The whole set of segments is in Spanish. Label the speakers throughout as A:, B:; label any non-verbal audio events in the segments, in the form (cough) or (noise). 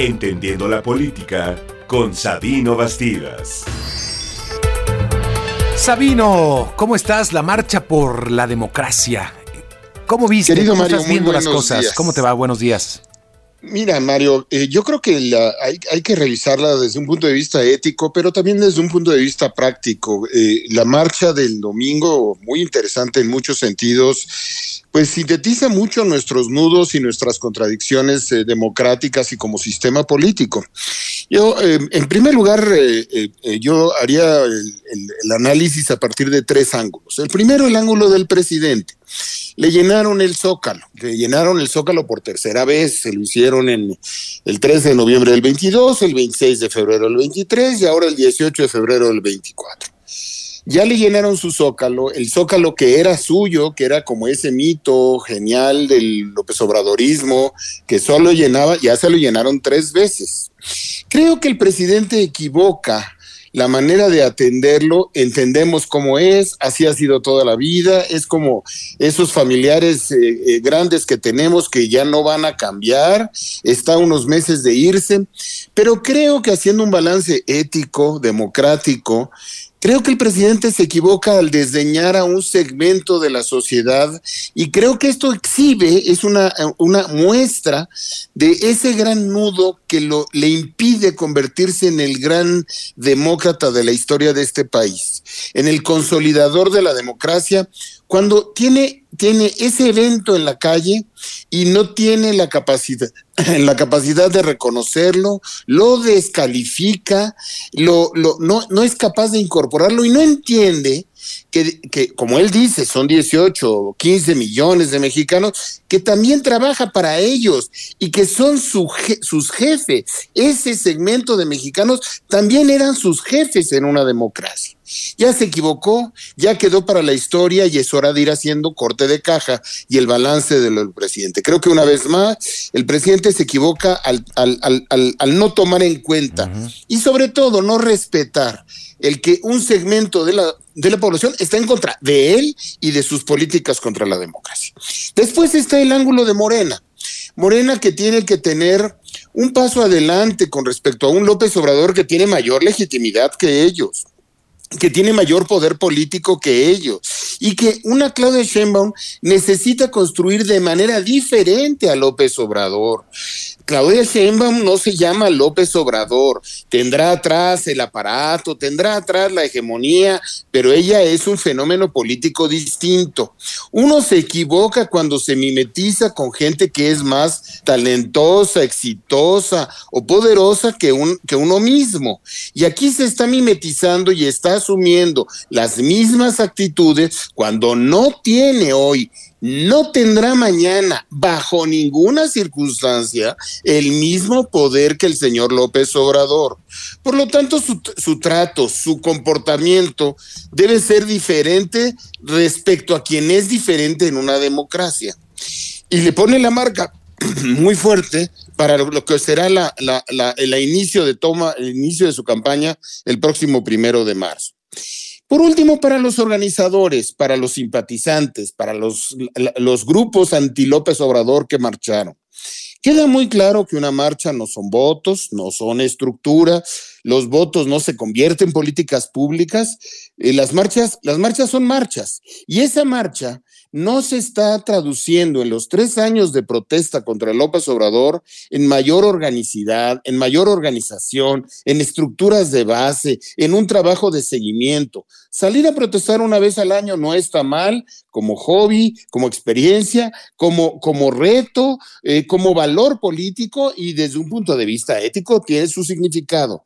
A: Entendiendo la política con Sabino Bastidas.
B: Sabino, ¿cómo estás? La marcha por la democracia. ¿Cómo viste?
C: Querido
B: ¿Cómo
C: Mario,
B: estás
C: muy
B: viendo las cosas?
C: días.
B: ¿Cómo te va? Buenos días.
C: Mira, Mario, eh, yo creo que la- hay, que revisarla desde un punto de vista ético, pero también desde un punto de vista práctico. Eh, la marcha del domingo, muy interesante en muchos sentidos, pues sintetiza mucho nuestros nudos y nuestras contradicciones eh, democráticas y como sistema político. Yo, eh, en primer lugar, eh, eh, eh, yo haría el, el- análisis a partir de tres ángulos. El primero, el ángulo del presidente. Le llenaron el zócalo, le llenaron el zócalo por tercera vez, se lo hicieron en el 13 de noviembre del 22, el 26 de febrero del 23 y ahora el 18 de febrero del 24. Ya le llenaron su zócalo, el zócalo que era suyo, que era como ese mito genial del López Obradorismo, que solo llenaba, ya se lo llenaron tres veces. Creo que el presidente equivoca la manera de atenderlo, entendemos cómo es, así ha sido toda la vida, es como esos familiares eh, eh, grandes que tenemos que ya no van a cambiar, está unos meses de irse, pero creo que haciendo un balance ético, democrático, Creo que el presidente se equivoca al desdeñar a un segmento de la sociedad y creo que esto exhibe, es una, una muestra de ese gran nudo que lo, le impide convertirse en el gran demócrata de la historia de este país, en el consolidador de la democracia, cuando tiene, tiene ese evento en la calle y no tiene la capacidad, (laughs) la capacidad de reconocerlo, lo descalifica, lo, lo, no, no es capaz de incorporarlo y no entiende que, que, como él dice, son 18 o 15 millones de mexicanos, que también trabaja para ellos y que son su je sus jefes. Ese segmento de mexicanos también eran sus jefes en una democracia. Ya se equivocó, ya quedó para la historia y es hora de ir haciendo corte de caja y el balance del presidente. Creo que una vez más el presidente se equivoca al, al, al, al no tomar en cuenta uh -huh. y sobre todo no respetar el que un segmento de la, de la población está en contra de él y de sus políticas contra la democracia. Después está el ángulo de Morena. Morena que tiene que tener un paso adelante con respecto a un López Obrador que tiene mayor legitimidad que ellos que tiene mayor poder político que ellos y que una Claudia Sheinbaum necesita construir de manera diferente a López Obrador. Claudia Sheinbaum no se llama López Obrador, tendrá atrás el aparato, tendrá atrás la hegemonía, pero ella es un fenómeno político distinto. Uno se equivoca cuando se mimetiza con gente que es más talentosa, exitosa o poderosa que, que uno mismo. Y aquí se está mimetizando y está asumiendo las mismas actitudes cuando no tiene hoy no tendrá mañana, bajo ninguna circunstancia, el mismo poder que el señor López Obrador. Por lo tanto, su, trato, su comportamiento debe ser diferente respecto a quien es diferente en una democracia. Y le pone la marca (clears throat) muy fuerte para lo que será el inicio de toma, el inicio de su campaña el próximo primero de marzo. Por último, para los organizadores, para los simpatizantes, para los, los grupos anti-López Obrador que marcharon. Queda muy claro que una marcha no son votos, no son estructura, los votos no se convierten en políticas públicas, eh, las marchas, las marchas son marchas, y esa marcha no se está traduciendo en los tres años de protesta contra López Obrador en mayor organicidad, en mayor organización, en estructuras de base, en un trabajo de seguimiento. Salir a protestar una vez al año no está mal, como hobby, como experiencia, como, como reto, eh, como valor político y desde un punto de vista ético tiene su significado.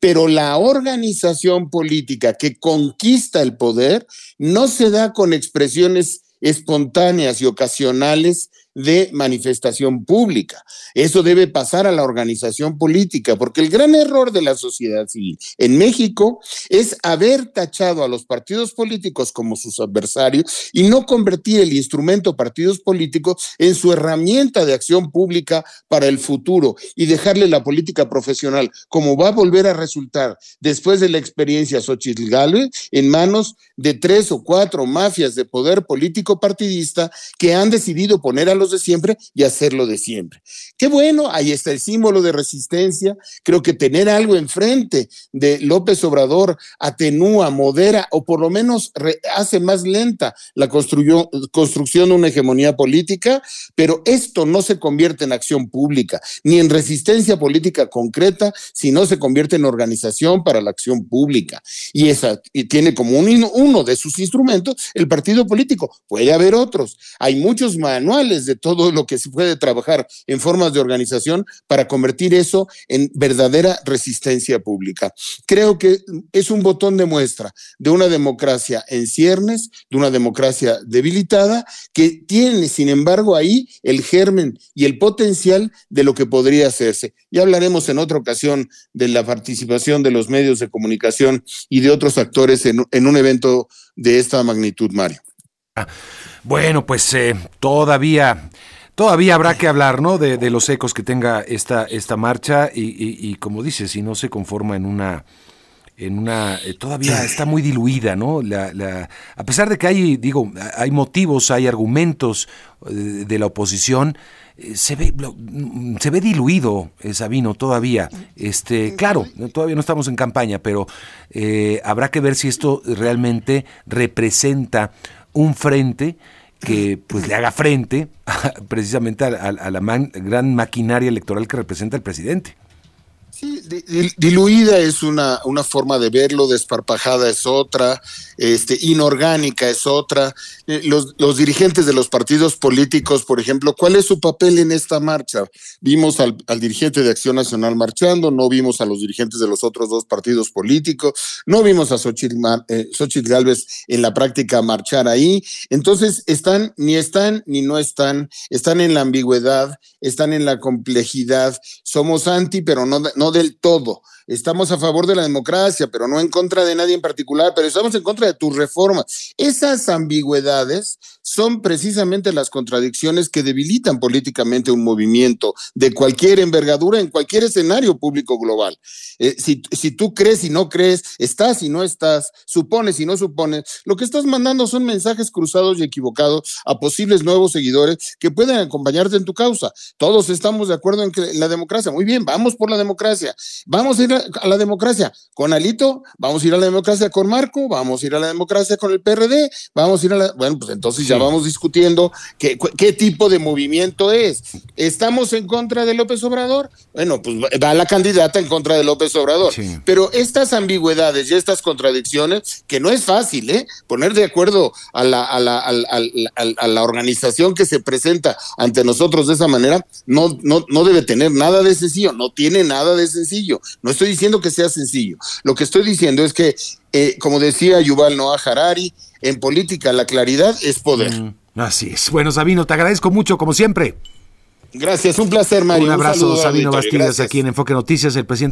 C: Pero la organización política que conquista el poder no se da con expresiones espontáneas y ocasionales de manifestación pública. Eso debe pasar a la organización política, porque el gran error de la sociedad civil en México es haber tachado a los partidos políticos como sus adversarios y no convertir el instrumento partidos políticos en su herramienta de acción pública para el futuro y dejarle la política profesional, como va a volver a resultar después de la experiencia Xochitl Galvez, en manos de tres o cuatro mafias de poder político partidista que han decidido poner a los de siempre y hacerlo de siempre. Qué bueno, ahí está el símbolo de resistencia. Creo que tener algo enfrente de López Obrador atenúa, modera o por lo menos hace más lenta la construcción de una hegemonía política, pero esto no se convierte en acción pública ni en resistencia política concreta si no se convierte en organización para la acción pública. Y esa y tiene como un, uno de sus instrumentos el partido político. Puede haber otros. Hay muchos manuales de todo lo que se puede trabajar en formas de organización para convertir eso en verdadera resistencia pública. Creo que es un botón de muestra de una democracia en ciernes, de una democracia debilitada, que tiene, sin embargo, ahí el germen y el potencial de lo que podría hacerse. Ya hablaremos en otra ocasión de la participación de los medios de comunicación y de otros actores en, en un evento de esta magnitud, Mario.
B: Bueno, pues eh, todavía... Todavía habrá que hablar, ¿no? De, los ecos que tenga esta, esta marcha y, como dices, si no se conforma en una, en una, eh, todavía está muy diluida, ¿no? La, a pesar de que hay, digo, hay motivos, hay argumentos eh, de, la oposición, se ve, se ve diluido, Sabino, todavía. Este, claro, todavía no estamos en campaña, pero habrá que ver si esto realmente representa un frente que pues le haga frente (laughs) precisamente a, la gran maquinaria electoral que representa el presidente.
C: Diluida es una, una forma de verlo, desparpajada es otra, este, inorgánica es otra. Eh, los, dirigentes de los partidos políticos, por ejemplo, ¿cuál es su papel en esta marcha? Vimos al, dirigente de Acción Nacional marchando, no vimos a los dirigentes de los otros dos partidos políticos, no vimos a Xochitl, eh, Galvez en la práctica marchar ahí. Entonces, están, ni están, ni no están, están en la ambigüedad, están en la complejidad. Somos anti, pero no, no del todo. Estamos a favor de la democracia, pero no en contra de nadie en particular, pero estamos en contra de tus reformas. Esas ambigüedades son precisamente las contradicciones que debilitan políticamente un movimiento de cualquier envergadura en cualquier escenario público global. Eh, si, si tú crees y no crees, estás y no estás, supones y no supones, lo que estás mandando son mensajes cruzados y equivocados a posibles nuevos seguidores que pueden acompañarte en tu causa. Todos estamos de acuerdo en que la democracia, muy bien, vamos por la democracia, vamos a ir a la democracia con Alito, vamos a ir a la democracia con Marco, vamos a ir a la democracia con el PRD, vamos a ir a la... Bueno, pues entonces ya vamos discutiendo qué, qué tipo de movimiento es. ¿Estamos en contra de López Obrador? Bueno, pues va la candidata en contra de López Obrador. Pero estas ambigüedades y estas contradicciones, que no es fácil, ¿eh? Poner de acuerdo a la, a la, a la organización que se presenta ante nosotros de esa manera, no, no, no debe tener nada de sencillo, no tiene nada de sencillo. No estoy diciendo que sea sencillo. Lo que estoy diciendo es que, eh, como decía Yuval Noah Harari, en política la claridad es poder. Mm,
B: así es. Bueno, Sabino, te agradezco mucho, como siempre.
C: Gracias, un placer, Mario.
B: Un abrazo, Sabino Bastidas, aquí en Enfoque Noticias, el presidente.